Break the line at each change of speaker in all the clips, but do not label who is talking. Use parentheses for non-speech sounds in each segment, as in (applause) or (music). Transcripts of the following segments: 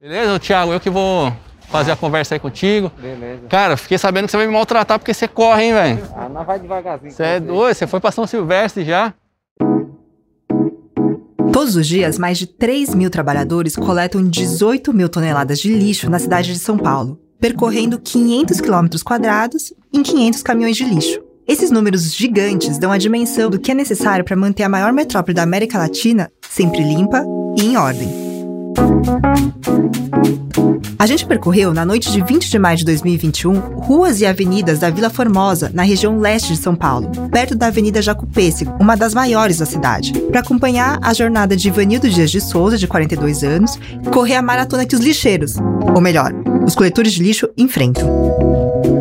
Beleza, Thiago? Eu que vou fazer a conversa aí contigo.
Beleza.
Cara, fiquei sabendo que você vai me maltratar porque você corre, hein, velho?
Ah, nós vai devagarzinho.
Você é doido, você foi pra São Silvestre já?
Todos os dias, mais de 3 mil trabalhadores coletam 18 mil toneladas de lixo na cidade de São Paulo, percorrendo 500 quilômetros quadrados em 500 caminhões de lixo. Esses números gigantes dão a dimensão do que é necessário para manter a maior metrópole da América Latina sempre limpa e em ordem. A gente percorreu, na noite de 20 de maio de 2021, ruas e avenidas da Vila Formosa, na região leste de São Paulo, perto da Avenida Jacupêssego, uma das maiores da cidade, para acompanhar a jornada de Ivanildo Dias de Souza, de 42 anos, e correr a maratona que os lixeiros, ou melhor, os coletores de lixo, enfrentam.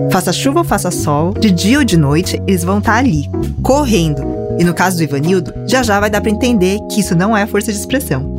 Faça chuva ou faça sol, de dia ou de noite, eles vão estar ali, correndo. E no caso do Ivanildo, já já vai dar para entender que isso não é força de expressão.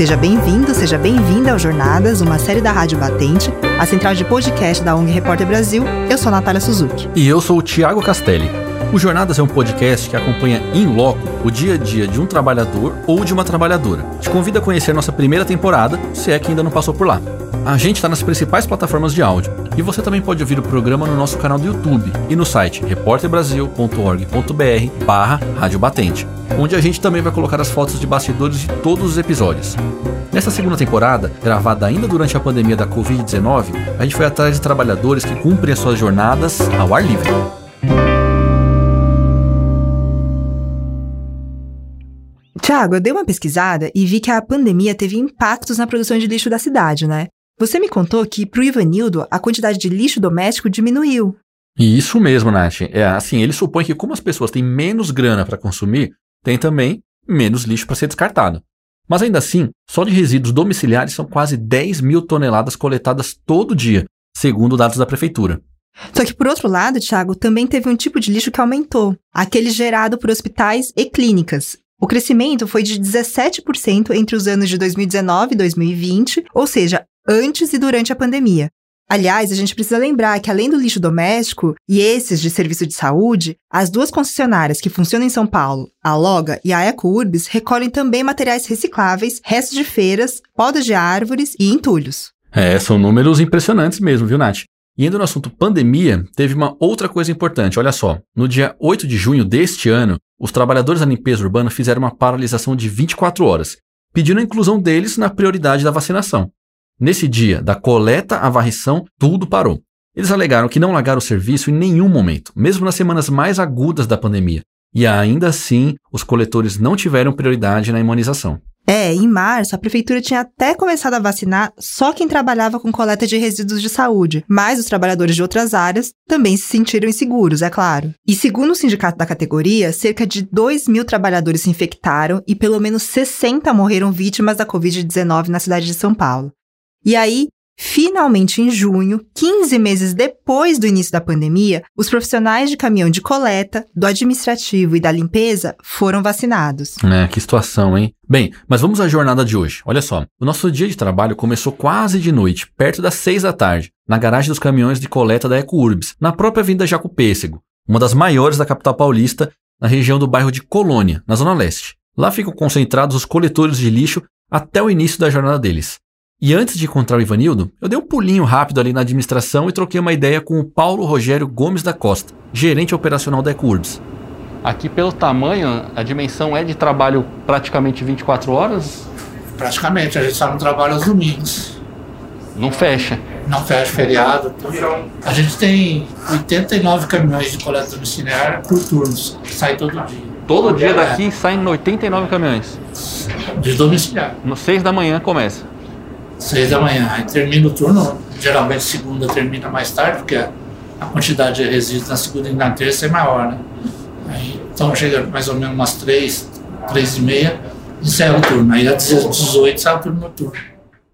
Seja bem-vindo, seja bem-vinda ao Jornadas, uma série da Rádio Batente, a central de podcast da ONG Repórter Brasil. Eu sou a Natália Suzuki.
E eu sou o Tiago Castelli. O Jornadas é um podcast que acompanha em loco o dia a dia de um trabalhador ou de uma trabalhadora. Te convido a conhecer nossa primeira temporada, se é que ainda não passou por lá. A gente está nas principais plataformas de áudio e você também pode ouvir o programa no nosso canal do YouTube e no site repórterbrasil.org.br barra Rádio Batente, onde a gente também vai colocar as fotos de bastidores de todos os episódios. Nessa segunda temporada, gravada ainda durante a pandemia da Covid-19, a gente foi atrás de trabalhadores que cumprem as suas jornadas ao ar livre.
Tiago, eu dei uma pesquisada e vi que a pandemia teve impactos na produção de lixo da cidade, né? Você me contou que para o Ivanildo a quantidade de lixo doméstico diminuiu.
E isso mesmo, Nath. É assim, ele supõe que como as pessoas têm menos grana para consumir, tem também menos lixo para ser descartado. Mas ainda assim, só de resíduos domiciliares são quase 10 mil toneladas coletadas todo dia, segundo dados da prefeitura.
Só que, por outro lado, Tiago, também teve um tipo de lixo que aumentou, aquele gerado por hospitais e clínicas. O crescimento foi de 17% entre os anos de 2019 e 2020, ou seja, antes e durante a pandemia. Aliás, a gente precisa lembrar que, além do lixo doméstico e esses de serviço de saúde, as duas concessionárias que funcionam em São Paulo, a Loga e a EcoUrbis, recolhem também materiais recicláveis, restos de feiras, podas de árvores e entulhos.
É, são números impressionantes mesmo, viu, Nath? E indo no assunto pandemia, teve uma outra coisa importante, olha só. No dia 8 de junho deste ano, os trabalhadores da limpeza urbana fizeram uma paralisação de 24 horas, pedindo a inclusão deles na prioridade da vacinação. Nesse dia, da coleta à varrição, tudo parou. Eles alegaram que não largaram o serviço em nenhum momento, mesmo nas semanas mais agudas da pandemia. E ainda assim, os coletores não tiveram prioridade na imunização.
É, em março, a prefeitura tinha até começado a vacinar só quem trabalhava com coleta de resíduos de saúde, mas os trabalhadores de outras áreas também se sentiram inseguros, é claro. E segundo o sindicato da categoria, cerca de 2 mil trabalhadores se infectaram e pelo menos 60 morreram vítimas da Covid-19 na cidade de São Paulo. E aí, Finalmente, em junho, 15 meses depois do início da pandemia, os profissionais de caminhão de coleta, do administrativo e da limpeza foram vacinados.
É, que situação, hein? Bem, mas vamos à jornada de hoje. Olha só, o nosso dia de trabalho começou quase de noite, perto das 6 da tarde, na garagem dos caminhões de coleta da EcoUrbis, na própria Avenida Jacupêssego, uma das maiores da capital paulista, na região do bairro de Colônia, na Zona Leste. Lá ficam concentrados os coletores de lixo até o início da jornada deles. E antes de encontrar o Ivanildo, eu dei um pulinho rápido ali na administração e troquei uma ideia com o Paulo Rogério Gomes da Costa, gerente operacional da EcoUrbs.
Aqui, pelo tamanho, a dimensão é de trabalho praticamente 24 horas?
Praticamente, a gente só não trabalha aos domingos.
Não fecha.
Não fecha feriado. A gente tem 89 caminhões de coleta domiciliar por turnos, que sai todo dia.
Todo dia daqui saem 89 caminhões.
De domiciliar.
No 6 da manhã começa.
Seis da manhã. Aí termina o turno, geralmente segunda termina mais tarde, porque a, quantidade de resíduos na segunda e na terça é maior, né? Aí, então chega mais ou menos umas três, três e meia, encerra o turno. Aí às 18 sai o turno noturno.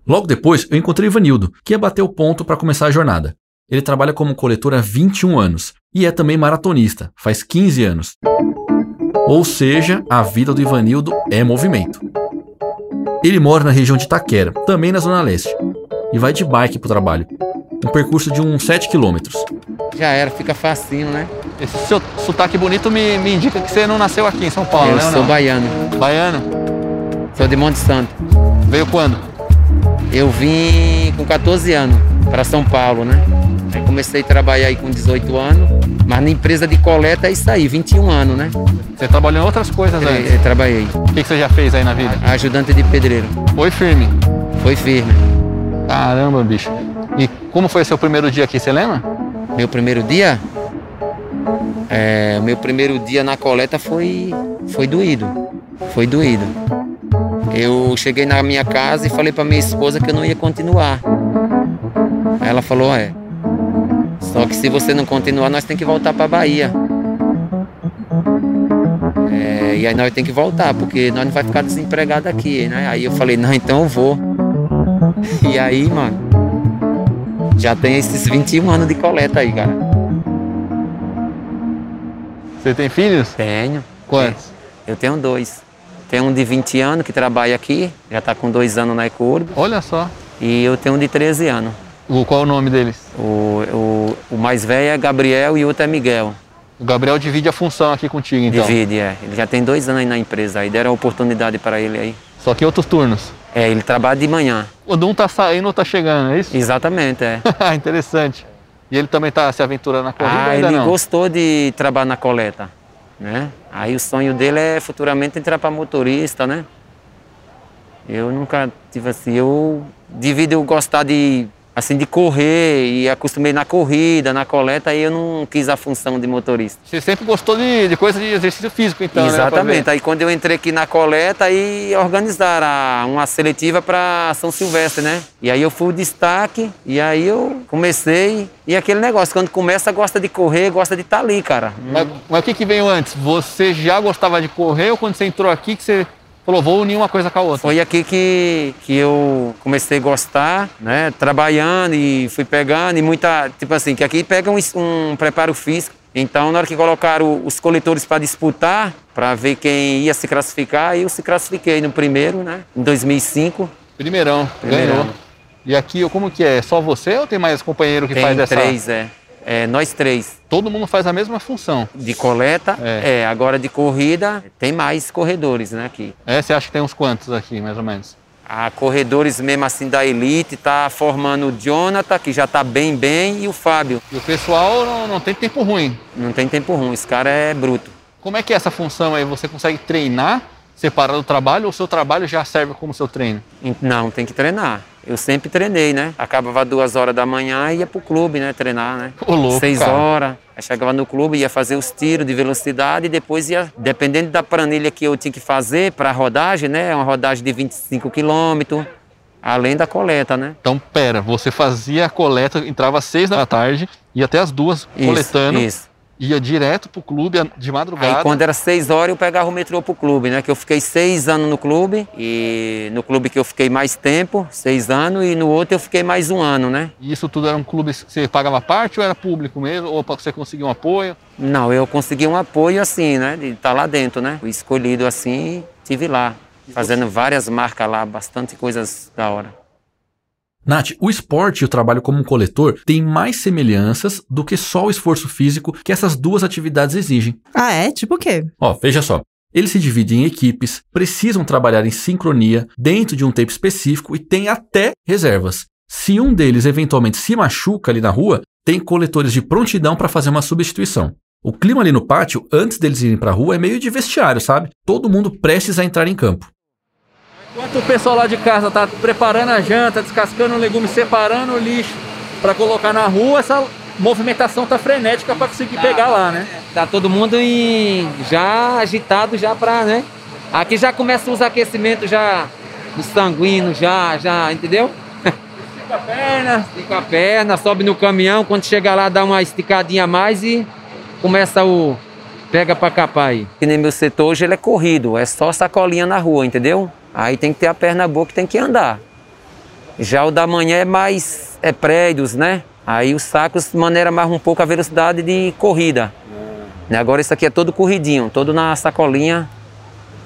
Logo depois, eu encontrei Ivanildo, que ia bater o ponto para começar a jornada. Ele trabalha como coletor há 21 anos e é também maratonista, faz 15 anos. Ou seja, a vida do Ivanildo é movimento. Ele mora na região de Itaquera, também na Zona Leste, e vai de bike pro trabalho. Um percurso de uns 7 quilômetros.
Já era, fica facinho, né?
Esse seu sotaque bonito me, me indica que você não nasceu aqui em São Paulo,
Eu
né? ou
sou
não?
baiano.
Baiano?
Sou de Monte Santo.
Veio quando?
Eu vim com 14 anos para São Paulo, né? Aí comecei a trabalhar aí com 18 anos, mas na empresa de coleta é isso aí, 21 anos, né?
Você trabalhou em outras coisas
Eu,
antes.
eu trabalhei.
O que que você já fez aí na vida?
Ajudante de pedreiro.
Foi firme.
Foi firme.
Caramba, bicho. E como foi seu primeiro dia aqui, você lembra?
Meu primeiro dia? É, meu primeiro dia na coleta foi, foi doído. Foi doído. Eu cheguei na minha casa e falei para minha esposa que eu não ia continuar. Aí ela falou, é. Só que se você não continuar, nós tem que voltar para Bahia. É, e aí nós tem que voltar, porque nós não vai ficar desempregado aqui, né? Aí eu falei, não, então eu vou. (laughs) E aí, mano, já tem esses 21 anos de coleta aí, cara.
Você tem filhos?
Tenho.
Quantos?
Eu tenho dois. Tem um de 20 anos que trabalha aqui, já está com dois anos na Ecurb.
Olha só.
E eu tenho um de 13 anos.
O, qual é o nome deles?
O, o, o mais velho é Gabriel e o outro é Miguel.
O Gabriel divide a função aqui contigo, então.
Divide, é. Ele já tem dois anos aí na empresa. Aí deram a oportunidade para ele aí.
Só que outros turnos.
É, ele trabalha de manhã.
Quando um tá saindo, outro tá chegando, é isso?
Exatamente, é. (laughs)
Interessante. E ele também tá se aventurando na corrida
Ah, ele
não?
gostou de trabalhar na coleta, né? Aí o sonho dele é futuramente entrar para motorista, né? Eu nunca tive assim, eu devido eu gostar de assim de correr e acostumei na corrida, na coleta, aí eu não quis a função de motorista.
Você sempre gostou de, de coisa de exercício físico, então, né?
Exatamente.
ver.
Aí quando eu entrei aqui na coleta, aí organizaram uma seletiva para São Silvestre, né? E aí eu fui o destaque, e aí eu comecei. E aquele negócio, quando começa, gosta de correr, gosta de estar ali, cara.
Mas, mas o que, que veio antes? Você já gostava de correr ou quando você entrou aqui que você falou, vou unir uma coisa com a outra?
Foi aqui que, que eu comecei a gostar, né? Trabalhando e fui pegando, e muita. Tipo assim, que aqui pega um, um preparo físico. Então, na hora que colocaram os coletores para disputar, para ver quem ia se classificar, eu se classifiquei no primeiro, né? Em 2005.
Primeirão,
Primeirão.
ganhou. E aqui, como que é? Só você ou tem mais companheiro que
Tem
faz essa?
três, é. É, Nós três.
Todo mundo faz a mesma função.
De coleta,
É.
é. Agora de corrida, tem mais corredores, né? Aqui.
É, você acha que tem uns quantos aqui, mais ou menos?
A corredores mesmo assim da elite tá formando o Jonathan, que já tá bem bem, e o Fábio.
E o pessoal não, não tem tempo ruim.
Não tem tempo ruim, esse cara é bruto.
Como é que é essa função aí? Você consegue treinar separado do trabalho ou o seu trabalho já serve como seu treino?
Não, tem que treinar. Eu sempre treinei, né? Acabava duas horas da manhã e ia pro clube, né? Treinar, né?
Ô, louco,
Seis
cara.
horas. Aí chegava no clube, ia fazer os tiros de velocidade e depois ia, dependendo da planilha que eu tinha que fazer para rodagem, né? Uma rodagem de 25 quilômetros, além da coleta, né?
Então, pera, você fazia a coleta, entrava às seis da tarde, ia até as duas
Isso,
coletando,
Isso.
Ia direto pro clube de madrugada.
Aí quando era seis horas eu pegava o metrô pro clube, né? Que eu fiquei seis anos no clube e no clube que eu fiquei mais tempo, seis anos, e no outro eu fiquei mais um ano, né?
E isso tudo era um clube que você pagava parte ou era público mesmo? Ou você conseguir um apoio?
Não, eu consegui um apoio assim, né? De estar lá dentro, né? Fui escolhido assim, tive lá, fazendo várias marcas lá, bastante coisas da hora.
Nath, o esporte e o trabalho como um coletor têm mais semelhanças do que só o esforço físico que essas duas atividades exigem.
Ah, é? Tipo o quê?
Ó, veja só. Eles se dividem em equipes, precisam trabalhar em sincronia, dentro de um tempo específico e têm até reservas. Se um deles eventualmente se machuca ali na rua, tem coletores de prontidão para fazer uma substituição. O clima ali no pátio, antes deles irem para a rua, é meio de vestiário, sabe? Todo mundo prestes a entrar em campo.
Enquanto o pessoal lá de casa tá preparando a janta, descascando o legume, separando o lixo para colocar na rua, essa movimentação tá frenética para conseguir pegar lá, né?
Tá todo mundo em, já agitado já pra, né? Aqui já começa os aquecimentos já do sanguíneo, já, já, entendeu?
Fica a perna.
Fica a perna, sobe no caminhão, quando chega lá dá uma esticadinha a mais e começa o pega pra capar aí.
Que nem meu setor hoje ele é corrido, é só sacolinha na rua, entendeu? Aí tem que ter a perna boa que tem que andar. Já o da manhã é mais é prédios, né? Aí os sacos maneira mais um pouco a velocidade de corrida. Né? Agora isso aqui é todo corridinho, todo na sacolinha,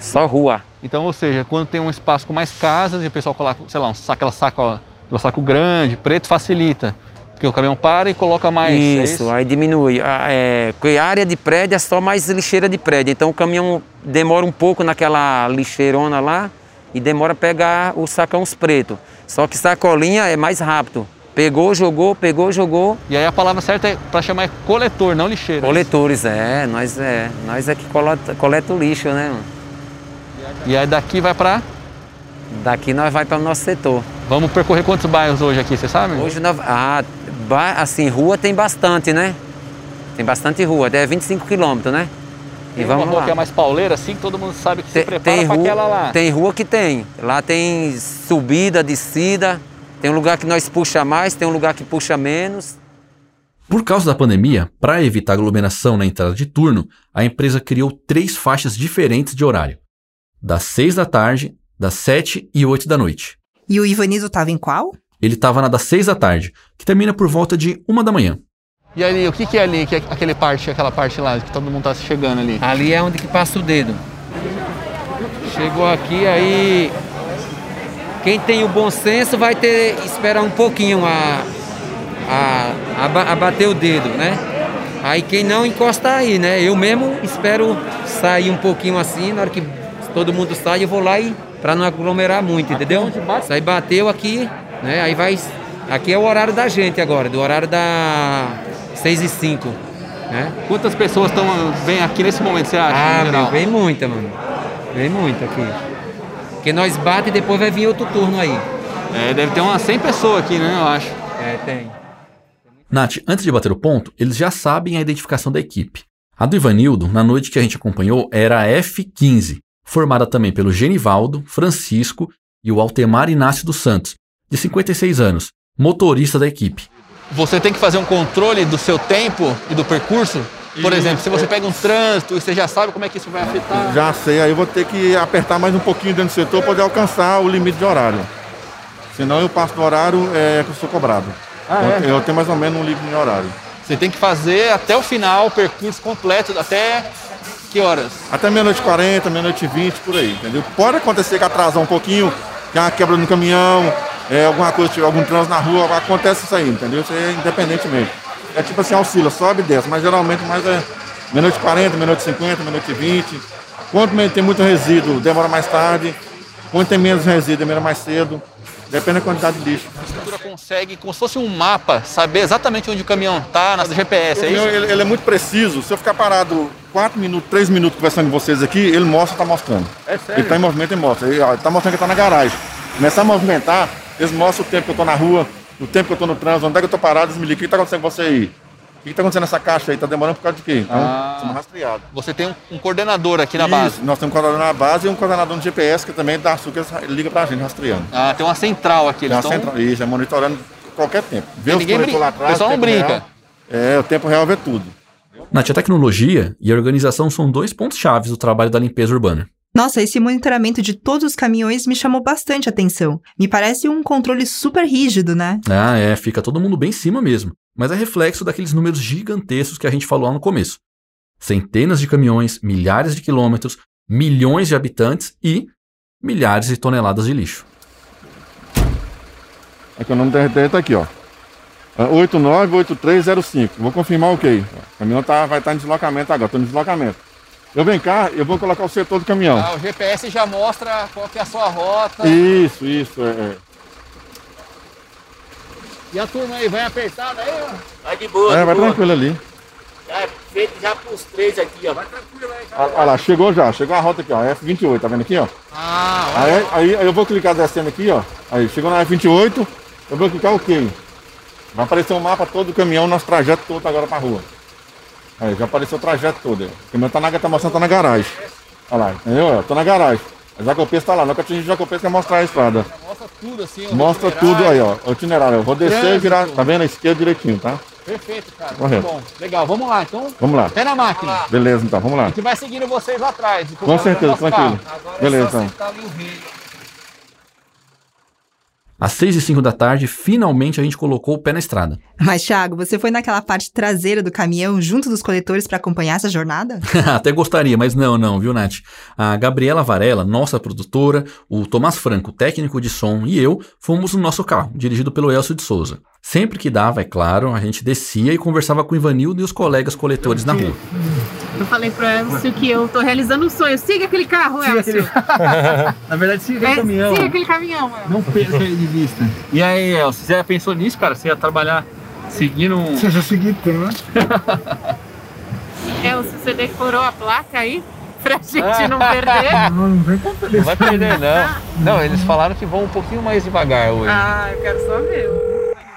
só rua.
Então, ou seja, quando tem um espaço com mais casas e o pessoal coloca, sei lá, um saco, aquela saco, ó, aquele saco grande, preto, facilita. Porque o caminhão para e coloca mais. é
Isso, aí diminui. A, é, a área de prédio é só mais lixeira de prédio. Então o caminhão demora um pouco naquela lixeirona lá e demora a pegar os sacões pretos. Só que sacolinha é mais rápido. Pegou, jogou, pegou, jogou.
E aí a palavra certa é para chamar é coletor, não lixeiro.
Coletores, é, nós é. Nós é que coleta, coleta o lixo, né? mano?
E aí daqui vai para
Daqui nós vai para o nosso setor.
Vamos percorrer quantos bairros hoje aqui, você sabe?
Hoje, nós, ah, assim, rua tem bastante, né? Tem bastante rua, é 25 quilômetros, né? E
Tem
vamos
uma rua
lá.
que é mais pauleira, assim, que todo mundo sabe que se
Tem,
prepara
tem
para
rua,
aquela lá.
tem rua que tem. Lá tem subida, descida. Tem um lugar que nós puxa mais, tem um lugar que puxa menos.
Por causa da pandemia, para evitar aglomeração na entrada de turno, a empresa criou três faixas diferentes de horário: das 6 da tarde, das 7 e 8 da noite.
E o Ivanizo tava em qual?
Ele estava na das 6 da tarde, que termina por volta de 1 da manhã.
E ali, o que, que é ali, que é aquele parte, aquela parte lá, que todo mundo tá chegando ali?
Ali é onde que passa o dedo. Chegou aqui, aí quem tem o bom senso vai ter esperar um pouquinho a, a, a, a bater o dedo, né? Aí quem não encosta aí, né? Eu mesmo espero sair um pouquinho assim, na hora que todo mundo sai, eu vou lá e para não aglomerar muito, entendeu? Aí bateu aqui, né? Aí vai. Aqui é o horário da gente agora, do horário da 6 e 5, né?
Quantas pessoas estão bem aqui nesse momento, você acha?
Ah, meu, vem muita, mano. Vem muita aqui. Porque nós bate e depois vai vir outro turno aí.
É, deve ter umas 100 pessoas aqui, né, eu acho.
É, tem.
Nath, antes de bater o ponto, eles já sabem a identificação da equipe. A do Ivanildo, na noite que a gente acompanhou, era a F15, formada também pelo Genivaldo, Francisco e o Altemar Inácio dos Santos, de 56 anos, motorista da equipe.
Você tem que fazer um controle do seu tempo e do percurso? Por exemplo, se você pega um trânsito e você já sabe como é que isso vai afetar.
Já sei, aí eu vou ter que apertar mais um pouquinho dentro do setor para poder alcançar o limite de horário. Senão eu passo do horário é, que eu sou cobrado.
Ah,
eu, eu tenho mais ou menos um limite de horário.
Você tem que fazer até o final o percurso completo, até que horas?
Até meia-noite e 40, meia-noite e 20, por aí, entendeu? Pode acontecer que atrasar um pouquinho, que é uma quebra no caminhão, é, alguma coisa, tiver algum trânsito na rua, acontece isso aí, entendeu? Isso é independentemente. É tipo assim, oscila, sobe e desce, mas geralmente mais é e 40, meia-noite e 50, meia-noite e 20. Quando tem muito resíduo, demora mais tarde. Quando tem menos resíduo, demora mais cedo. Depende da quantidade de lixo.
A estrutura consegue, como se fosse um mapa, saber exatamente onde o caminhão está na GPS,
O
é
meu,
isso?
ele, ele é muito preciso. Se eu ficar parado 4 minutos, 3 minutos conversando com vocês aqui, ele mostra, tá mostrando.
É sério?
Ele tá em movimento, ele mostra. Ele, ó, ele tá mostrando que tá na garagem. Começar a movimentar, eles mostram o tempo que eu tô na rua, o tempo que eu tô no trânsito, onde é que eu tô parado, eles me ligam, o que tá acontecendo com você aí? O que tá acontecendo nessa caixa aí? Tá demorando por causa de quê? Então,
Ah.
estamos rastreados.
Você tem um, um coordenador aqui na
Isso,
base.
Nós temos um coordenador na base e um coordenador no GPS que também dá açúcar, liga pra gente rastreando.
Ah, tem uma central aqui.
Tem
Eles
uma
estão...
central, isso, é monitorando qualquer tempo. Vê os
brinca.
lá atrás.
O pessoal não brinca.
real. É, o tempo real vê tudo.
Nath, a tecnologia e a organização são dois pontos chaves do trabalho da limpeza urbana.
Nossa, esse monitoramento de todos os caminhões me chamou bastante atenção. Me parece um controle super rígido, né?
Ah, é, fica todo mundo bem em cima mesmo. Mas é reflexo daqueles números gigantescos que a gente falou lá no começo. Centenas de caminhões, milhares de quilômetros, milhões de habitantes e milhares de toneladas de lixo.
Aqui o nome da RT tá aqui, ó. É 898305. Vou confirmar o ok. O caminhão tá, vai estar em deslocamento agora, estou em deslocamento. Eu venho cá, eu vou colocar o setor do caminhão.
Ah, o GPS já mostra qual que é a sua rota.
Isso, isso, é, é.
E a turma aí, vai apertada aí, ó.
Vai de boa,
É,
de
vai
boa.
tranquilo ali.
Já é feito já pros três aqui, ó. Vai tranquilo aí,
Olha olha lá, chegou já, chegou a rota aqui, ó, F28, tá vendo aqui, ó?
Ah,
Aí, aí, aí eu vou clicar descendo aqui, ó. Aí chegou na F28, eu vou clicar OK. Vai aparecer um mapa todo do caminhão, nosso trajeto todo agora pra rua. Aí já apareceu o trajeto todo. aí. O caminhão tá na, tá mostrando, tá na garagem. Olha lá, entendeu? Eu tô na garagem. A Jacopeça tá lá, eu atingi o Jacopeça quer mostrar a estrada.
mostra tudo assim. o
Mostra tudo aí, ó. O itinerário. Eu vou descer e virar, tá vendo? A esquerda direitinho, tá?
Perfeito, cara.
Correto.
Muito bom. Legal, vamos lá. Então,
Vamos lá.
até na máquina.
Beleza, então, vamos
A
lá.
gente vai seguindo vocês lá atrás.
Com certeza, tranquilo. Beleza, então.
Tá ali o rei.
Às 6 e 5 da tarde, finalmente a gente colocou o pé na estrada.
Mas, Thiago, você foi naquela parte traseira do caminhão junto dos coletores para acompanhar essa jornada? (laughs)
Até gostaria, mas não, não, viu, Nath? A Gabriela Varela, nossa produtora, o Tomás Franco, técnico de som, e eu fomos no nosso carro, dirigido pelo Elcio de Souza. Sempre que dava, é claro, a gente descia e conversava com o Ivanildo e os colegas coletores na rua.
Eu falei pro Elcio que eu tô realizando um sonho. Siga aquele carro, Elcio. (laughs)
Na verdade, siga
É,
o caminhão.
siga aquele caminhão, Elcio.
Não perca ele de vista. E aí, El, você já pensou nisso, cara? Você ia trabalhar seguindo um.
Você já seguiu tanto. (laughs)
Elcio, você decorou a placa aí? Pra gente
Ah.
não perder?
Não, não vem contar
Não vai perder, não. Não, eles falaram que vão um pouquinho mais devagar hoje.
Ah, eu quero só ver.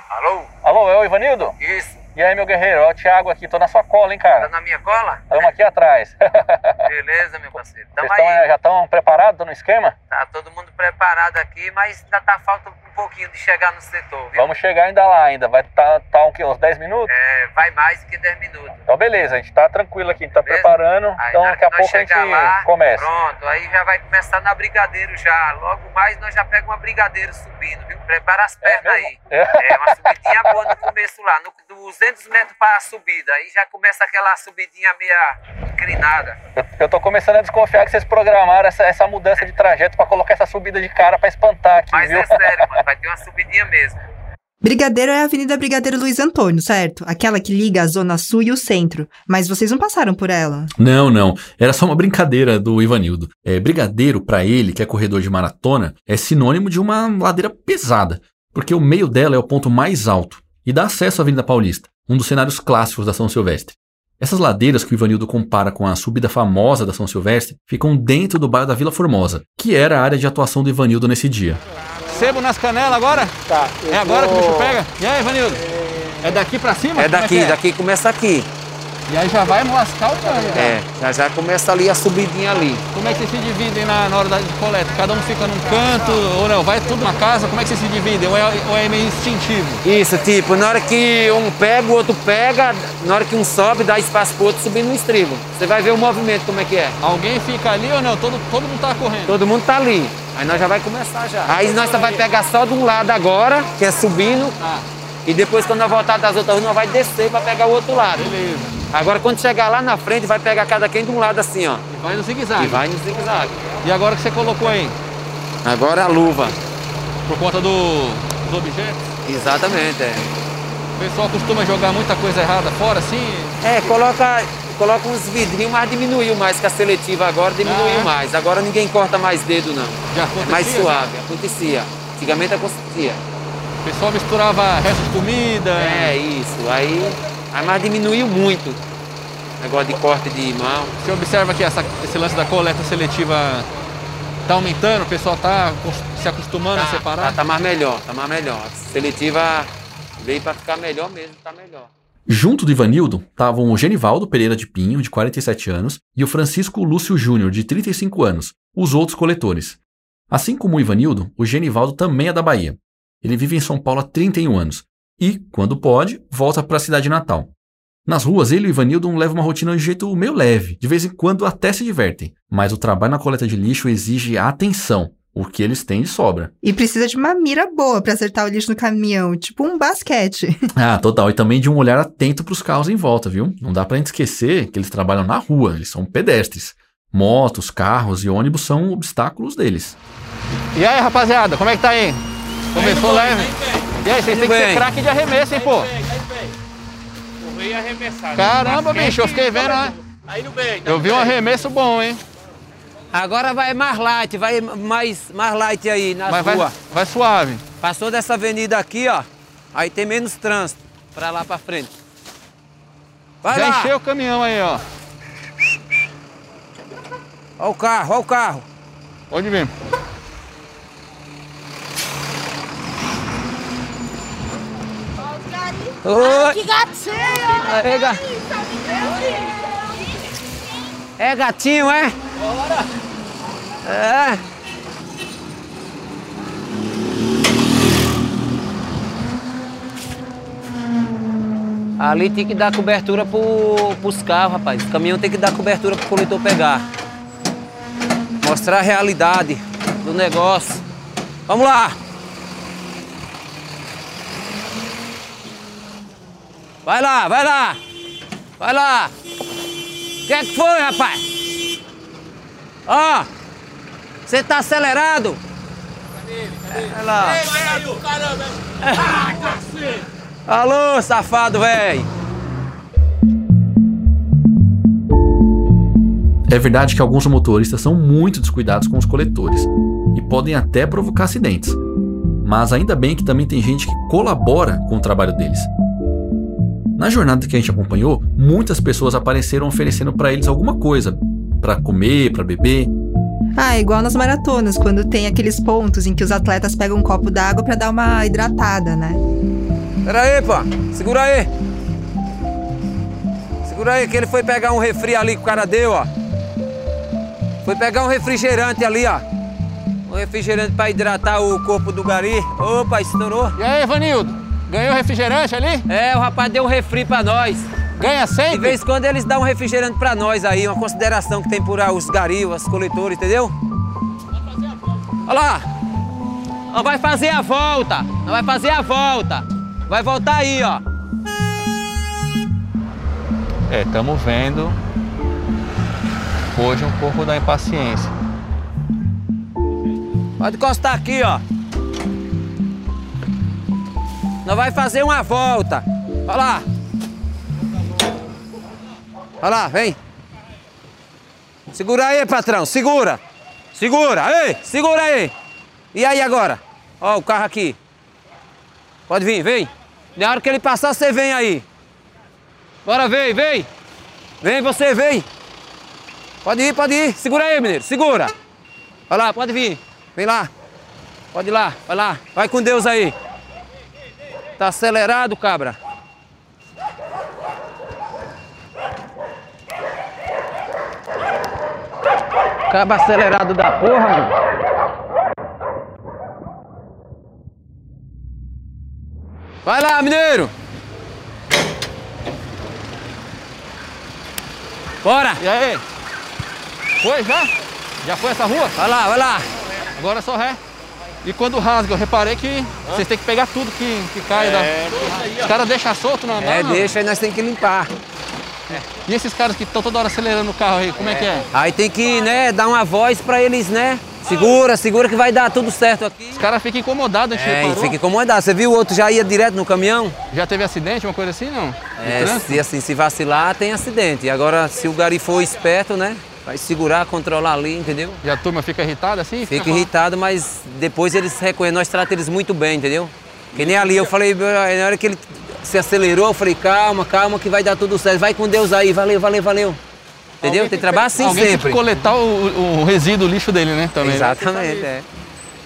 Alô? Alô, é o Ivanildo?
Isso.
E aí, meu guerreiro? Ó, o Thiago aqui, tô na sua cola, hein, cara?
Tá na minha cola?
Estamos aqui atrás. (laughs)
Beleza, meu parceiro.
Vocês
Tamo
tão,
aí.
eh, já estão preparados? No esquema?
Tá todo mundo preparado aqui, mas ainda tá falta pouquinho de chegar no setor, viu?
Vamos chegar ainda lá ainda. Vai estar tá, tá, um, uns 10 minutos?
É, vai mais que 10 minutos.
Então beleza, a gente tá tranquilo aqui, a gente tá
Beleza?
preparando.
Aí,
então daqui a pouco a gente
lá,
começa.
Pronto, aí já vai começar na Brigadeiro já. Logo mais nós já pegamos uma Brigadeiro subindo, viu? Prepara as pernas aí.
É.
É uma subidinha boa no começo lá, no 200 metros para a subida. Aí já começa aquela subidinha meia inclinada.
Eu, eu tô começando a desconfiar que vocês programaram essa, essa mudança de trajeto pra colocar essa subida de cara pra espantar aqui,
Mas
viu?
é sério, mano, vai ter uma subidinha mesmo.
Brigadeiro é a Avenida Brigadeiro Luiz Antônio, certo? Aquela que liga a Zona Sul e o centro. Mas vocês não passaram por ela.
Não, não. Era só uma brincadeira do Ivanildo. É, brigadeiro, pra ele, que é corredor de maratona, é sinônimo de uma ladeira pesada, porque o meio dela é o ponto mais alto e dá acesso à Avenida Paulista, um dos cenários clássicos da São Silvestre. Essas ladeiras que o Ivanildo compara com a subida famosa da São Silvestre ficam dentro do bairro da Vila Formosa, que era a área de atuação do Ivanildo nesse dia.
Sebo nas canelas agora?
Tá.
É agora que o bicho pega? E aí, Ivanildo? É daqui pra cima?
É
Como
daqui,
que
daqui começa aqui.
E aí já vai lascar o tanque.
É, já já começa ali a subidinha ali.
Como é que vocês se dividem na, na hora da coleta? Cada um fica num canto ou não? Vai tudo na casa? Como é que vocês se dividem? Ou é, ou é meio instintivo?
Isso, tipo, na hora que um pega, o outro pega, na hora que um sobe, dá espaço pro outro subir no estribo. Você vai ver o movimento, como é que é.
Alguém fica ali ou não? Todo, todo mundo tá correndo?
Todo mundo tá ali. Aí nós já vai começar já. Aí nós só vai pegar só de um lado agora, que é subindo.
Ah.
E depois quando nós voltar das outras ruas, nós vai descer pra pegar o outro lado.
Beleza.
Agora quando chegar lá na frente, vai pegar cada quem de um lado assim, ó.
E vai no zigue-zague.
E vai no zigue-zague.
E agora que você colocou aí?
Agora a luva.
Por conta do, dos objetos?
Exatamente, é.
O pessoal costuma jogar muita coisa errada fora, assim?
É, coloca, coloca uns vidrinhos, mas diminuiu mais que a seletiva agora, diminuiu
Ah, é?
mais. Agora ninguém corta mais dedo, não.
Já
É
acontecia?
mais suave, acontecia. Antigamente acontecia.
O pessoal misturava resto de comida.
É, isso. Aí, aí mas diminuiu muito. Negócio de corte de mão.
Você observa que essa- esse lance da coleta seletiva tá aumentando, o pessoal tá cos- se acostumando a separar?
Tá, tá mais melhor, tá mais melhor. A seletiva veio pra ficar melhor mesmo, tá melhor.
Junto do Ivanildo estavam o Genivaldo Pereira de Pinho, de 47 anos, e o Francisco Lúcio Júnior, de 35 anos, os outros coletores. Assim como o Ivanildo, o Genivaldo também é da Bahia. Ele vive em São Paulo há 31 anos e, quando pode, volta para a cidade natal. Nas ruas, ele e o Ivanildo levam uma rotina de jeito meio leve, de vez em quando até se divertem, mas o trabalho na coleta de lixo exige atenção, o que eles têm de sobra.
E precisa de uma mira boa pra acertar o lixo no caminhão, tipo um basquete. (laughs) (laughs)
Ah, total. E também de um olhar atento para os carros em volta, viu? Não dá pra gente esquecer que eles trabalham na rua, eles são pedestres. Motos, carros e ônibus são obstáculos deles.
E aí, rapaziada, como é que tá aí? Começou leve? E aí, vocês têm que ser craque de arremesso, hein, pô?
Correio arremessado.
Caramba, bicho, eu fiquei vendo, né?
Aí no bem.
Eu vi um arremesso bom, hein?
Agora vai mais light, vai mais, mais light aí nas
Mas vai,
ruas.
vai suave.
Passou dessa avenida aqui, ó. Aí tem menos trânsito pra lá pra frente. Vai
Já
lá.
encheu o caminhão aí, ó.
Ó o carro, ó o carro.
Pode
Oi.
Que gatinho!
É, ga- é gatinho, é? É. Ali tem que dar cobertura pro, pros carros, rapaz. O caminhão tem que dar cobertura pro coletor pegar. Mostrar a realidade do negócio. Vamos lá! Vai lá, vai lá! Vai lá! O que é que foi, rapaz? Ó! Você tá acelerado? Vai lá.
Caramba!
Alô, safado, velho!
É verdade que alguns motoristas são muito descuidados com os coletores e podem até provocar acidentes. Mas ainda bem que também tem gente que colabora com o trabalho deles. Na jornada que a gente acompanhou, muitas pessoas apareceram oferecendo para eles alguma coisa, para comer, para beber.
Ah, igual nas maratonas, quando tem aqueles pontos em que os atletas pegam um copo d'água para dar uma hidratada, né?
Pera aí, pá. Segura aí. Segura aí que ele foi pegar um refri ali que o cara deu, ó. Foi pegar um refrigerante ali, ó. Um refrigerante pra hidratar o corpo do gari. Opa, estourou.
E aí, Vanildo? Ganhou refrigerante ali?
É, o rapaz deu um refri pra nós.
Ganha sempre?
De vez em quando eles dão um refrigerante pra nós aí, uma consideração que tem por aí os garis, os coletores, entendeu? Olha lá. Não vai fazer a volta. Não vai fazer a volta. Vai voltar aí, ó.
É, estamos vendo hoje um pouco da impaciência.
Pode encostar aqui, ó. Nós vai fazer uma volta. Olha lá. Olha lá, vem. Segura aí, patrão, segura. Segura, ei, segura aí. E aí agora? Ó, o carro aqui. Pode vir, vem. Na hora que ele passar, você vem aí. Bora, vem, vem. Vem você, vem. Pode ir, pode ir. Segura aí, menino, segura. Vai lá, pode vir. Vem lá. Pode ir lá, vai lá. Vai com Deus aí. Tá acelerado, cabra. Cabra acelerado da porra, mano. Vai lá, mineiro. Bora.
E aí? Foi já? Já foi essa rua?
Vai lá, vai lá.
Agora é só ré. E quando rasga, eu reparei que vocês têm que pegar tudo que, que cai. da... Os caras deixam solto na
É,
barra.
deixa aí, nós temos que limpar.
E esses caras que estão toda hora acelerando o carro aí, como é, que é?
Aí tem que, né, dar uma voz pra eles, né? Segura, segura que vai dar tudo certo aqui.
Os caras ficam incomodados, a gente
É, e fica incomodado. Você viu o outro já ia direto no caminhão?
Já teve acidente, uma coisa assim, não?
É, se assim, se vacilar, tem acidente. E agora, se o gari for esperto, né? Vai segurar, controlar ali, entendeu?
E a turma fica irritada assim?
Fica irritado, mas depois eles reconhecem, nós tratamos eles muito bem, entendeu? Que nem ali, eu falei, na hora que ele se acelerou, eu falei, calma, calma, que vai dar tudo certo. Vai com Deus aí, valeu, valeu, valeu. Entendeu? Tem que trabalhar assim
Alguém tem
sempre.
que coletar o, o resíduo, o lixo dele, né? Também. né?
Exatamente, é.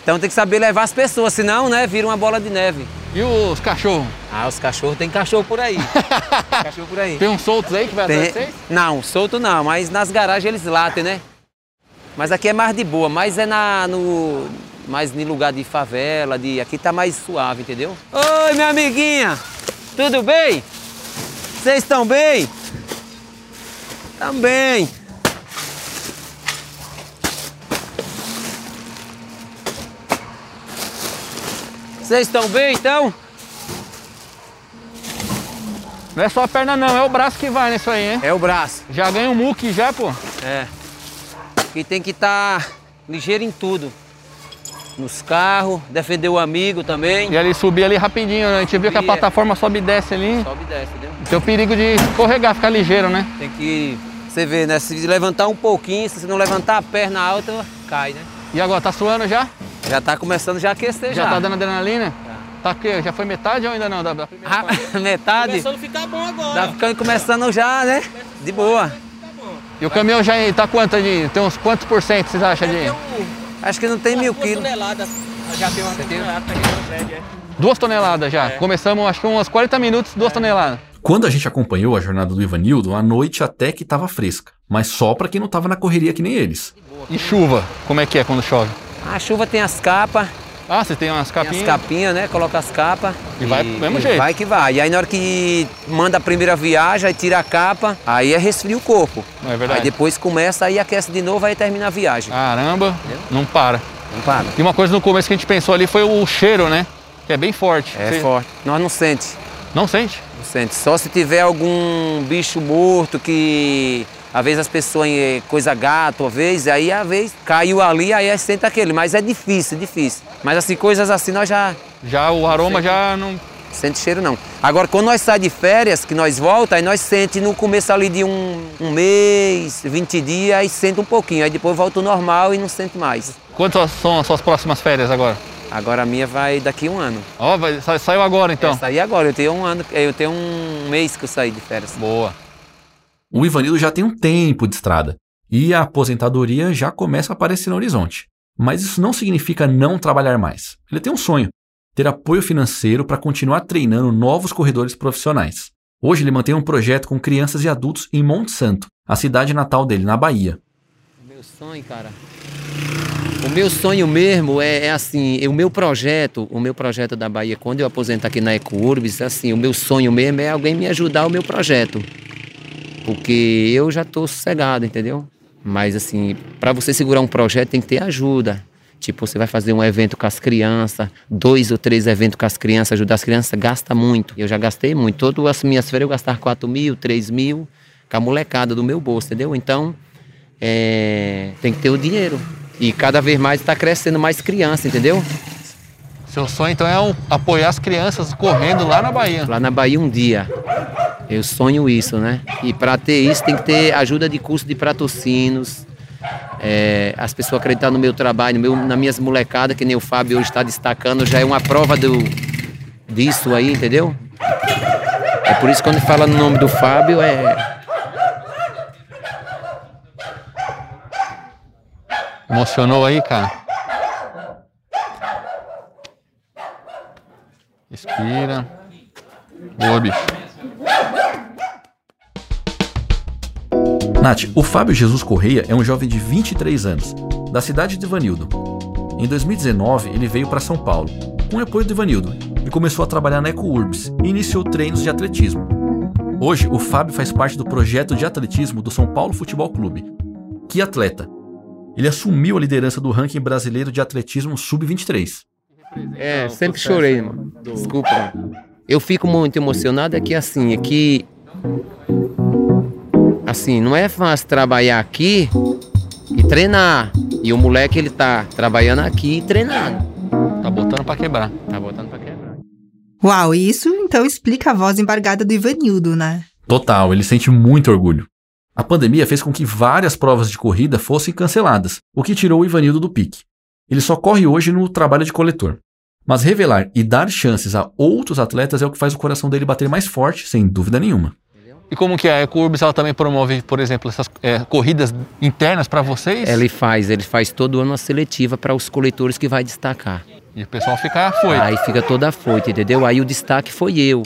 Então tem que saber levar as pessoas, senão, né, vira uma bola de neve.
E os cachorros?
Ah, os cachorros, tem cachorro por aí. Tem (laughs) cachorro por aí.
Tem uns soltos aí que vai atrás de
Tem...
vocês?
Não, solto não, mas nas garagens eles latem, né? Mas aqui é mais de boa, mas é na, no, mais em lugar de favela, de, aqui tá mais suave, entendeu? Oi, minha amiguinha! Tudo bem? Vocês estão bem? Também. Vocês estão bem, então?
Não é só a perna não, é o braço que vai nisso aí, hein?
É o braço.
Já ganha um muque já, pô.
É. Aqui tem que estar ligeiro em tudo. Nos carros, defender o amigo também.
E ali subir ali rapidinho, né? A gente viu que a
é.
plataforma sobe e desce ali.
Sobe e desce, entendeu?
Tem o perigo de escorregar, ficar ligeiro, né?
Tem que. Você vê, né? Se levantar um pouquinho, se você não levantar a perna alta, cai, né?
E agora, tá suando já?
Já tá começando já a aquecer já.
Já tá dando adrenalina? Tá aqui, já foi metade ou ainda não? Da, da primeira
Ah, (laughs) metade.
Começando a ficar bom agora.
Tá ficando começando já, né? De boa.
E o caminhão já tá quanto de. Tem uns quantos por cento vocês acham de?
Acho que não tem mil
Duas
quilos.
toneladas. Já tem uma tonelada é.
Duas toneladas já. Começamos acho que uns 40 minutos, duas toneladas.
Quando a gente acompanhou a jornada do Ivanildo, a noite até que estava fresca, mas só para quem não estava na correria que nem eles.
E chuva, como é que é quando chove?
A chuva tem as capas,
Ah, você tem umas
tem
capinhas?
as capinhas, né? Coloca as capas.
E vai do mesmo
e
jeito.
Vai que vai. E aí na hora que manda a primeira viagem, aí tira a capa, aí é resfria o corpo.
Não é verdade?
Aí depois começa, aí aquece de novo, aí termina a viagem.
Caramba, não para.
Não para.
E uma coisa no começo que a gente pensou ali foi o cheiro, né? Que é bem forte.
É
Você
forte. Nós não sente.
Não sente?
Não sente. Só se tiver algum bicho morto que às vezes as pessoas eh, coisa gato, às vezes, aí às vezes caiu ali, aí sente aquele, mas é difícil, é difícil. Mas assim, coisas assim nós já.
Já o aroma já não.
Sente cheiro não. Agora, quando nós sai de férias, que nós volta, aí nós sente no começo ali de um, um mês, 20 dias, aí sente um pouquinho. Aí depois volta normal e não sente mais.
Quantas são as suas próximas férias agora?
Agora a minha vai daqui um ano.
Ó, vai- sa- saiu agora então.
Saí agora, eu tenho um ano, eu tenho um mês que eu saí de férias.
Boa.
O Ivanildo já tem um tempo de estrada e a aposentadoria já começa a aparecer no horizonte. Mas isso não significa não trabalhar mais. Ele tem um sonho: ter apoio financeiro para continuar treinando novos corredores profissionais. Hoje ele mantém um projeto com crianças e adultos em Monte Santo, a cidade natal dele, na Bahia.
Meu sonho, cara. O meu sonho mesmo é, é assim, o meu projeto, o meu projeto da Bahia, quando eu aposentar aqui na EcoUrbis, assim, o meu sonho mesmo é alguém me ajudar o meu projeto. Porque eu já tô sossegado, entendeu? Mas assim, para você segurar um projeto tem que ter ajuda. Tipo, você vai fazer um evento com as crianças, dois ou três eventos com as crianças, ajudar as crianças, gasta muito. Eu já gastei muito. Todas as minhas férias eu gastava 4 mil, 3 mil, com a molecada do meu bolso, entendeu? Então, é, tem que ter o dinheiro. E cada vez mais está crescendo mais criança, entendeu?
Seu sonho então é um- apoiar as crianças correndo lá na Bahia.
Lá na Bahia um dia. Eu sonho isso, né? E para ter isso tem que ter ajuda de custo de patrocínios. É, as pessoas acreditar no meu trabalho, no meu, nas minhas molecadas, que nem o Fábio hoje está destacando, já é uma prova do, disso aí, entendeu? É por isso que quando fala no nome do Fábio é.
Emocionou aí, cara? Respira. Boa, bicho.
Nath, o Fábio Jesus Correia é um jovem de 23 anos, da cidade de Ivanildo. Em 2019, ele veio para São Paulo, com o apoio do Ivanildo, e começou a trabalhar na EcoUrbs e iniciou treinos de atletismo. Hoje, o Fábio faz parte do projeto de atletismo do São Paulo Futebol Clube. Que atleta! Ele assumiu a liderança do ranking brasileiro de atletismo sub-23.
É, sempre chorei, mano. Desculpa. Eu fico muito emocionado é que assim, é que assim, não é fácil trabalhar aqui e treinar. E o moleque ele tá trabalhando aqui e treinando.
Tá botando pra quebrar.
Tá botando pra quebrar.
Uau, e isso então explica a voz embargada do Ivanildo, né?
Total, ele sente muito orgulho. A pandemia fez com que várias provas de corrida fossem canceladas, o que tirou o Ivanildo do pique. Ele só corre hoje no trabalho de coletor. Mas revelar e dar chances a outros atletas é o que faz o coração dele bater mais forte, sem dúvida nenhuma.
E como que é? A EcoUrbis ela também promove, por exemplo, essas é, corridas internas para vocês?
Ele faz, ele faz todo ano uma seletiva para os coletores que vai destacar.
E o pessoal fica afoito.
Aí fica toda afoito, entendeu? Aí o destaque foi eu.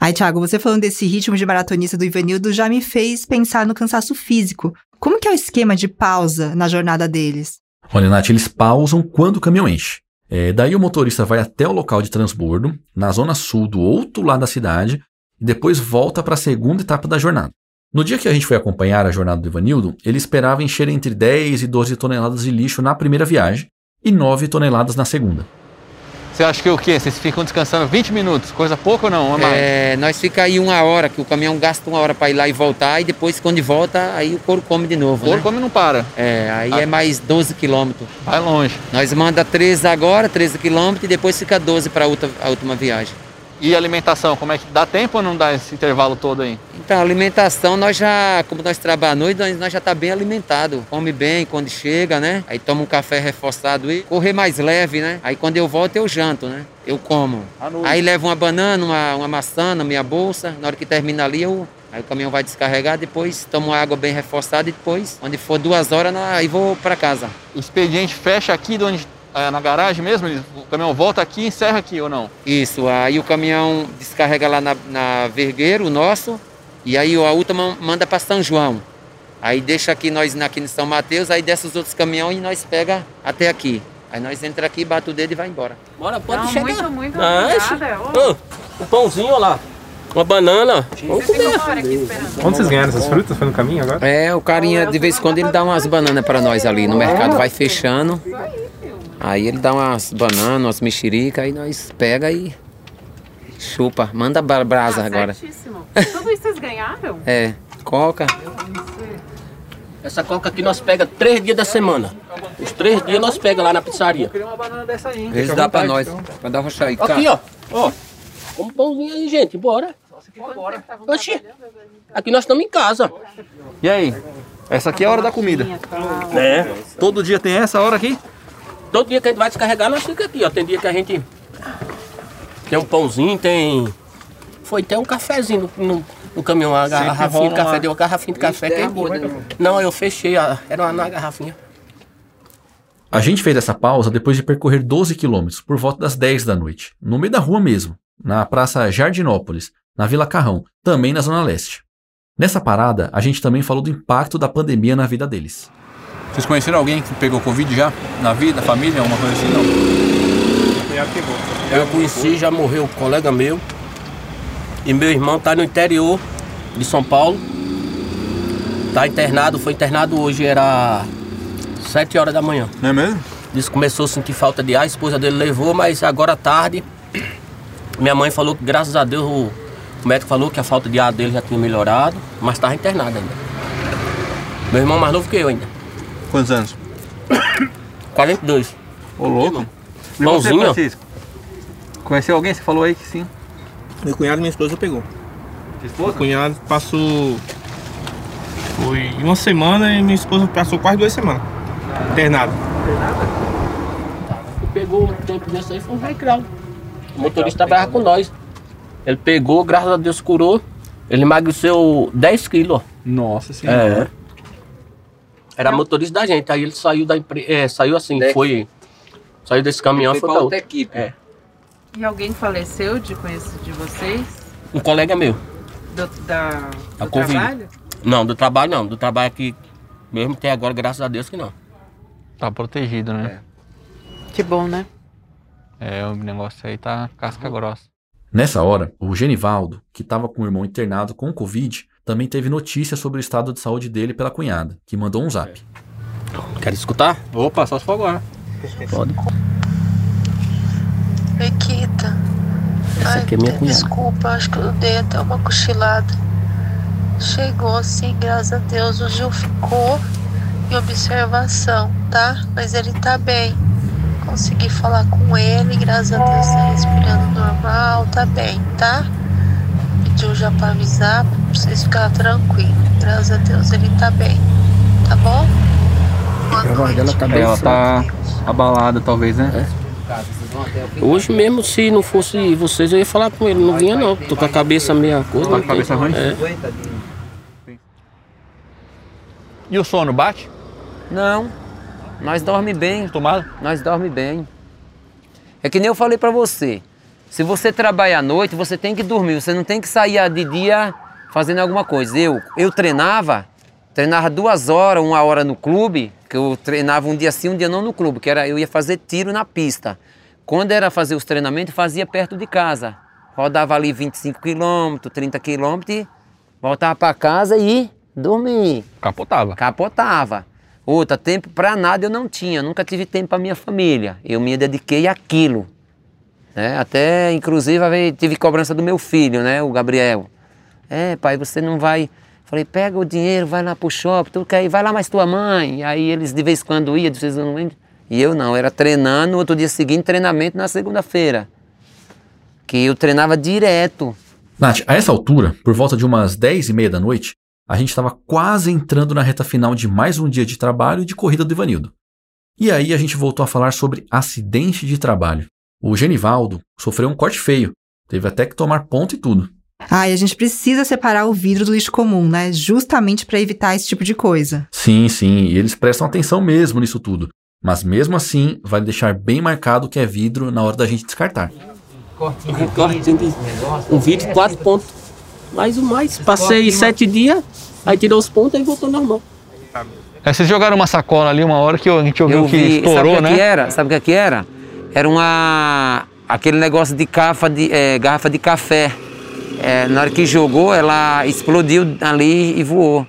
Aí, Thiago, você falando desse ritmo de maratonista do Ivanildo já me fez pensar no cansaço físico. Como que é o esquema de pausa na jornada deles?
Olha, Nath, eles pausam quando o caminhão enche. É, daí o motorista vai até o local de transbordo, na zona sul do outro lado da cidade, e depois volta para a segunda etapa da jornada. No dia que a gente foi acompanhar a jornada do Ivanildo, ele esperava encher entre 10 e 12 toneladas de lixo na primeira viagem e 9 toneladas na segunda.
Você acha que o quê? Vocês ficam descansando 20 minutos? Coisa pouca ou não? Uma?
É, nós fica aí uma hora, que o caminhão gasta uma hora para ir lá e voltar, e depois quando volta, aí o couro come de novo.
O couro
né?
come não para.
É, aí
Ah.
é mais 12 quilômetros.
Vai longe.
Nós manda 13 agora, 13 quilômetros, e depois fica 12 para a última viagem.
E alimentação, como é que dá tempo ou não dá esse intervalo todo aí?
Então, alimentação, nós já, como nós trabalhamos à noite, nós, já tá bem alimentado. Come bem quando chega, né? Aí toma um café reforçado e correr mais leve, né? Aí quando eu volto, eu janto, né? Eu como. Aí levo uma banana, uma, uma maçã na minha bolsa. Na hora que termina ali, eu. Aí o caminhão vai descarregar, depois tomo água bem reforçada e depois, quando for duas horas, aí vou para casa.
O expediente fecha aqui de onde, é, na garagem mesmo? O caminhão volta aqui e encerra aqui ou não?
Isso, aí o caminhão descarrega lá na, na Vergueiro, o nosso, e aí a última manda para São João. Aí deixa aqui nós aqui em São Mateus, aí desce os outros caminhões e nós pega até aqui. Aí nós entra aqui, bate o dedo e vai embora.
Bora, pode
Não,
chegar.
muito, muito
Mas,
obrigada. Ô,
um pãozinho, ó lá. Uma banana. Vamos comer.
Onde vocês ganharam essas frutas? Foi no caminho agora?
É, o carinha de vez em quando ele dá umas bananas para nós ali no mercado, vai fechando. Aí ele dá umas bananas, umas mexericas, aí nós pega e chupa. Manda bra- brasa
Ah,
agora.
Certíssimo. (laughs) Tudo isso vocês ganharam?
É, coca.
Essa coca aqui nós pega três dias da semana. Os três dias nós pega lá na pizzaria.
Eles dá para nós, para dar rocha aí.
Aqui, ó. ó. Como pãozinho aí, gente, bora. Oxi, aqui nós estamos em casa.
E aí? Essa aqui é a hora da comida.
É.
Todo dia tem essa hora aqui?
Todo dia que a gente vai descarregar, nós ficamos aqui, ó. Tem dia que a gente tem um pãozinho, tem. Foi até um cafezinho no, no, no caminhão, uma
Sempre
garrafinha de café,
uma-
deu uma garrafinha de café.
Tem
Tem...
a boa, né?
Não, eu fechei, a- era uma na garrafinha.
A gente fez essa pausa depois de percorrer 12 quilômetros, por volta das 10 da noite, no meio da rua mesmo, na Praça Jardinópolis, na Vila Carrão, também na Zona Leste. Nessa parada, a gente também falou do impacto da pandemia na vida deles.
Vocês conheceram alguém que pegou Covid já? Na vida, família, alguma coisa assim? Não.
Eu conheci, já morreu um colega meu. E meu irmão tá no interior de São Paulo. Tá internado, foi internado hoje, era 7 horas da manhã.
Não é mesmo?
Disse que começou a sentir falta de ar, a esposa dele levou, mas agora à tarde, minha mãe falou que graças a Deus o o médico falou que a falta de ar dele já tinha melhorado, mas estava internado ainda. Meu irmão mais novo que eu ainda.
Quantos anos?
42.
Ô, louco. E você. Francisco? Conheceu alguém? Você falou aí que sim.
Meu cunhado e minha esposa pegou. Meu cunhado passou. Foi uma semana e minha esposa passou quase duas semanas. Internado.
Pegou o tempo desse aí foi um recral. O motorista trabalhava com nós. Ele pegou, graças a Deus curou. Ele emagreceu 10 quilos. ó.
Nossa
É. Era motorista da gente. Aí ele saiu da empresa. É, saiu assim, foi. Saiu desse caminhão
Foi
foi
pra
pra
outra
outra.
equipe.
É.
E alguém faleceu de conhecer de vocês?
Um colega meu.
Do, da, do
Covid.
trabalho?
Não, do trabalho não. Do trabalho aqui mesmo até agora, graças a Deus que não.
Tá protegido, né?
Que bom, né?
É, o negócio aí tá casca grossa.
Nessa hora, o Genivaldo, que estava com o irmão internado com Covid, também teve notícia sobre o estado de saúde dele pela cunhada, que mandou um zap.
Quer escutar?
Opa, só se for agora.
Pode.
Equita.
Essa aqui é minha cunhada.
Desculpa, acho que eu dei até uma cochilada. Chegou sim, graças a Deus. O Gil ficou em observação, tá? Mas ele tá bem. Consegui falar com ele, graças a Deus tá respirando normal, tá bem, tá? Pediu já pra avisar vocês ficarem tranquilos. Graças a Deus ele tá bem, tá bom?
Tá bem
Ela tá
fraca.
abalada, talvez, né?
Hoje mesmo, se não fosse vocês, eu ia falar com ele. Não vinha não. Tô com a cabeça meia coisa.
Tá com a cabeça ruim?
É.
E o sono bate?
Não. Nós dorme bem.
Tomado?
Nós dorme bem. É que nem eu falei pra você. Se você trabalha à noite, você tem que dormir. Você não tem que sair de dia fazendo alguma coisa. Eu, eu treinava, treinava duas horas, uma hora no clube, que eu treinava um dia sim, um dia não no clube, que era eu ia fazer tiro na pista. Quando era fazer os treinamentos, fazia perto de casa. Rodava ali 25 quilômetros, 30 quilômetros voltava pra casa e dormia.
Capotava.
Capotava. Outra, tempo pra nada eu não tinha, nunca tive tempo pra minha família. Eu me dediquei àquilo. Né? Até, inclusive, tive cobrança do meu filho, né, o Gabriel. É, pai, você não vai. Falei, pega o dinheiro, vai lá pro shopping, tu quer ir, vai lá mais tua mãe. E aí eles de vez em quando iam, de vez em quando. E eu não, era treinando, no outro dia seguinte, treinamento na segunda-feira. Que eu treinava direto.
Nath, a essa altura, por volta de umas 10 e meia da noite, a gente estava quase entrando na reta final de mais um dia de trabalho e de corrida do Ivanildo. E aí a gente voltou a falar sobre acidente de trabalho. O Genivaldo sofreu um corte feio, teve até que tomar ponto e tudo.
Ah, e a gente precisa separar o vidro do lixo comum, né? Justamente para evitar esse tipo de coisa.
Sim, sim, e eles prestam atenção mesmo nisso tudo. Mas mesmo assim, vai deixar bem marcado que é vidro na hora da gente descartar.
Um de um vídeo, quatro pontos. Mais o mais. Passei sete dias, aí tirou os pontos e voltou normal.
É, vocês jogaram uma sacola ali uma hora que a gente ouviu
Eu
que
vi,
estourou,
sabe o que,
né?
que era? Sabe o que, que era? Era uma aquele negócio de garrafa de, é, garrafa de café. É, na hora que jogou, ela explodiu ali e voou.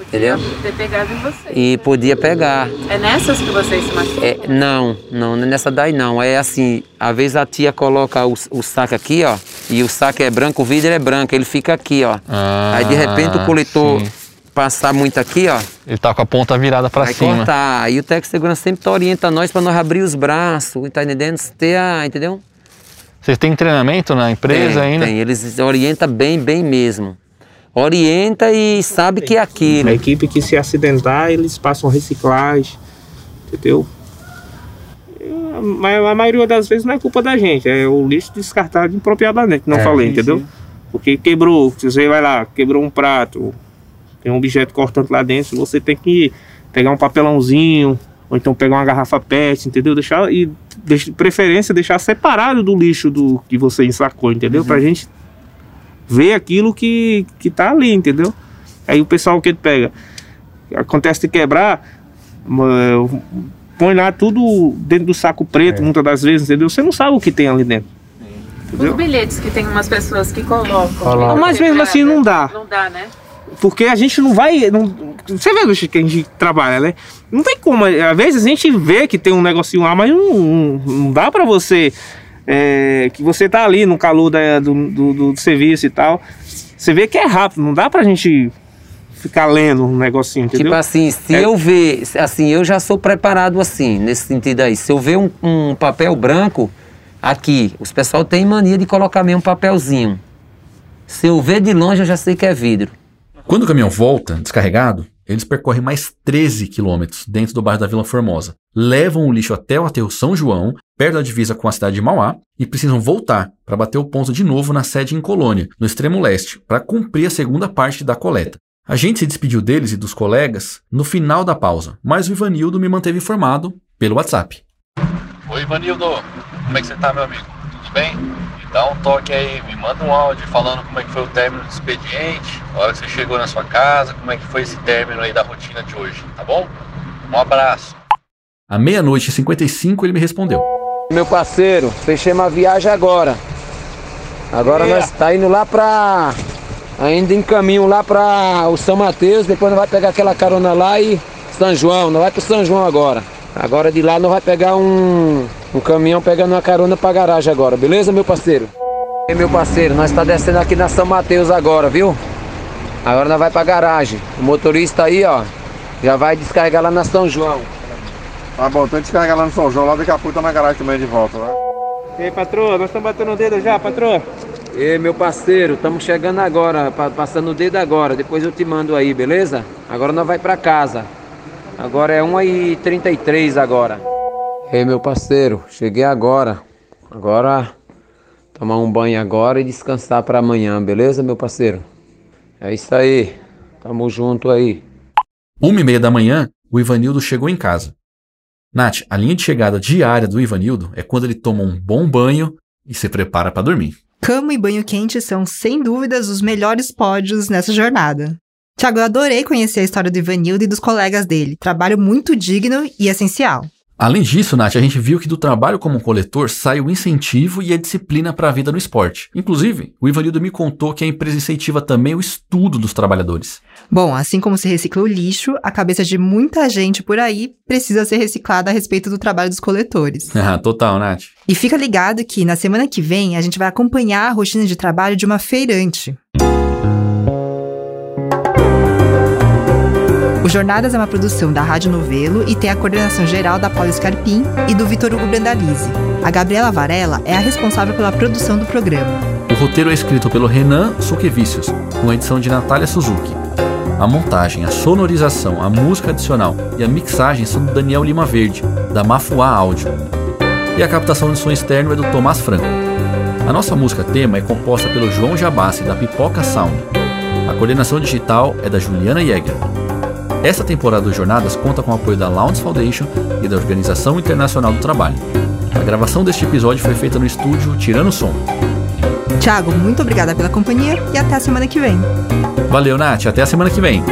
Entendeu?
Ter pegado em você.
E podia pegar.
É nessas que vocês se machucam?
É, não, não, não é nessa daí não. É assim, às vezes a tia coloca o, o saco aqui, ó, e o saco é branco, o vidro é branco, ele fica aqui, ó. Aí de repente o coletor
sim.
passar muito aqui, ó,
Ele tá com a ponta virada pra
vai
cima.
cortar. Aí o técnico de segurança sempre orienta nós para nós abrir os braços, tá entendendo? Ter a, entendeu?
Vocês têm treinamento na empresa
tem,
ainda?
Tem, eles orientam bem, bem mesmo. Orienta e sabe que é aquilo.
A equipe que se acidentar, eles passam reciclagem, entendeu? Mas a maioria das vezes não é culpa da gente, é o lixo descartado impropriadamente, não
É,
falei, entendeu?
sim.
Porque quebrou, você vai lá, quebrou um prato, tem um objeto cortante lá dentro, você tem que pegar um papelãozinho, ou então pegar uma garrafa PET, entendeu? Deixar e de preferência deixar separado do lixo do que você ensacou, entendeu? Pra gente ver aquilo que, que tá ali, entendeu? Aí o pessoal que pega, acontece de quebrar, põe lá tudo dentro do saco preto, muitas das vezes, entendeu? Você não sabe o que tem ali dentro.
Os bilhetes que tem umas pessoas que colocam.
Mas mesmo assim não dá.
Não dá, né?
Porque a gente não vai. Não, você vê do jeito que a gente trabalha, né? Não tem como. Às vezes a gente vê que tem um negocinho lá, mas não, não, não dá pra você. é, que você tá ali no calor da- do, do, do serviço e tal. Você vê que é rápido, não dá pra gente ficar lendo um negocinho, entendeu?
Tipo assim, se
É.
eu ver, assim, eu já sou preparado assim, nesse sentido aí. Se eu ver um, um papel branco aqui, os pessoal tem mania de colocar mesmo um papelzinho. Se eu ver de longe, eu já sei que é vidro.
Quando o caminhão volta, descarregado, eles percorrem mais 13 quilômetros dentro do bairro da Vila Formosa. Levam o lixo até o aterro São João, perto da divisa com a cidade de Mauá, e precisam voltar para bater o ponto de novo na sede em Colônia, no extremo leste, para cumprir a segunda parte da coleta. A gente se despediu deles e dos colegas no final da pausa, mas o Ivanildo me manteve informado pelo WhatsApp.
Oi, Ivanildo. Como é que você tá, meu amigo? Tudo bem? Dá um toque aí, me manda um áudio falando como é que foi o término do expediente, a hora que você chegou na sua casa, como é que foi esse término aí da rotina de hoje, tá bom? Um abraço.
À meia-noite e 55 ele me respondeu.
Meu parceiro, fechei uma viagem agora. Agora
É.
nós tá indo lá pra. Ainda em caminho lá pra o São Mateus, depois nós vai pegar aquela carona lá e São João, nós vai pro São João agora. Agora de lá nós vai pegar um, um caminhão pegando uma carona pra garagem agora, beleza, meu parceiro? E meu parceiro, nós tá descendo aqui na São Mateus agora, viu? Agora nós vai pra garagem. O motorista aí, ó, já vai descarregar lá na São João.
Tá bom, então descarregar lá no São João, lá daqui a pouco tá na garagem também de volta, né?
E aí, patroa, nós estamos batendo o dedo já, patroa?
Ei, meu parceiro, estamos chegando agora, pa- passando o dedo agora, depois eu te mando aí, beleza? Agora nós vai pra casa. Agora é 1h33 agora. Ei, meu parceiro, cheguei agora. Agora tomar um banho agora e descansar pra amanhã, beleza, meu parceiro? É isso aí. Tamo junto aí.
Uma e meia da manhã, o Ivanildo chegou em casa. Nath, a linha de chegada diária do Ivanildo é quando ele toma um bom banho e se prepara para dormir.
Cama e banho quente são, sem dúvidas, os melhores pódios nessa jornada. Tiago, eu adorei conhecer a história do Ivanildo e dos colegas dele. Trabalho muito digno e essencial.
Além disso, Nath, a gente viu que do trabalho como coletor sai o incentivo e a disciplina para a vida no esporte. Inclusive, o Ivanildo me contou que a empresa incentiva também o estudo dos trabalhadores.
Bom, assim como se recicla o lixo, a cabeça de muita gente por aí precisa ser reciclada a respeito do trabalho dos coletores. (laughs)
Ah, total, Nath.
E fica ligado que na semana que vem a gente vai acompanhar a rotina de trabalho de uma feirante. O Jornadas é uma produção da Rádio Novelo e tem a coordenação geral da Paula Scarpim e do Vitor Hugo Brandalize. A Gabriela Varela é a responsável pela produção do programa.
O roteiro é escrito pelo Renan Suquevicius, com a edição de Natália Suzuki. A montagem, a sonorização, a música adicional e a mixagem são do Daniel Lima Verde, da Mafuá Áudio. E a captação de som externo é do Tomás Franco. A nossa música tema é composta pelo João Jabassi, da Pipoca Sound. A coordenação digital é da Juliana Jäger. Esta temporada do Jornadas conta com o apoio da Lounge Foundation e da Organização Internacional do Trabalho. A gravação deste episódio foi feita no estúdio Tirando Som.
Tiago, muito obrigada pela companhia e até a semana que vem.
Valeu, Nath. Até a semana que vem.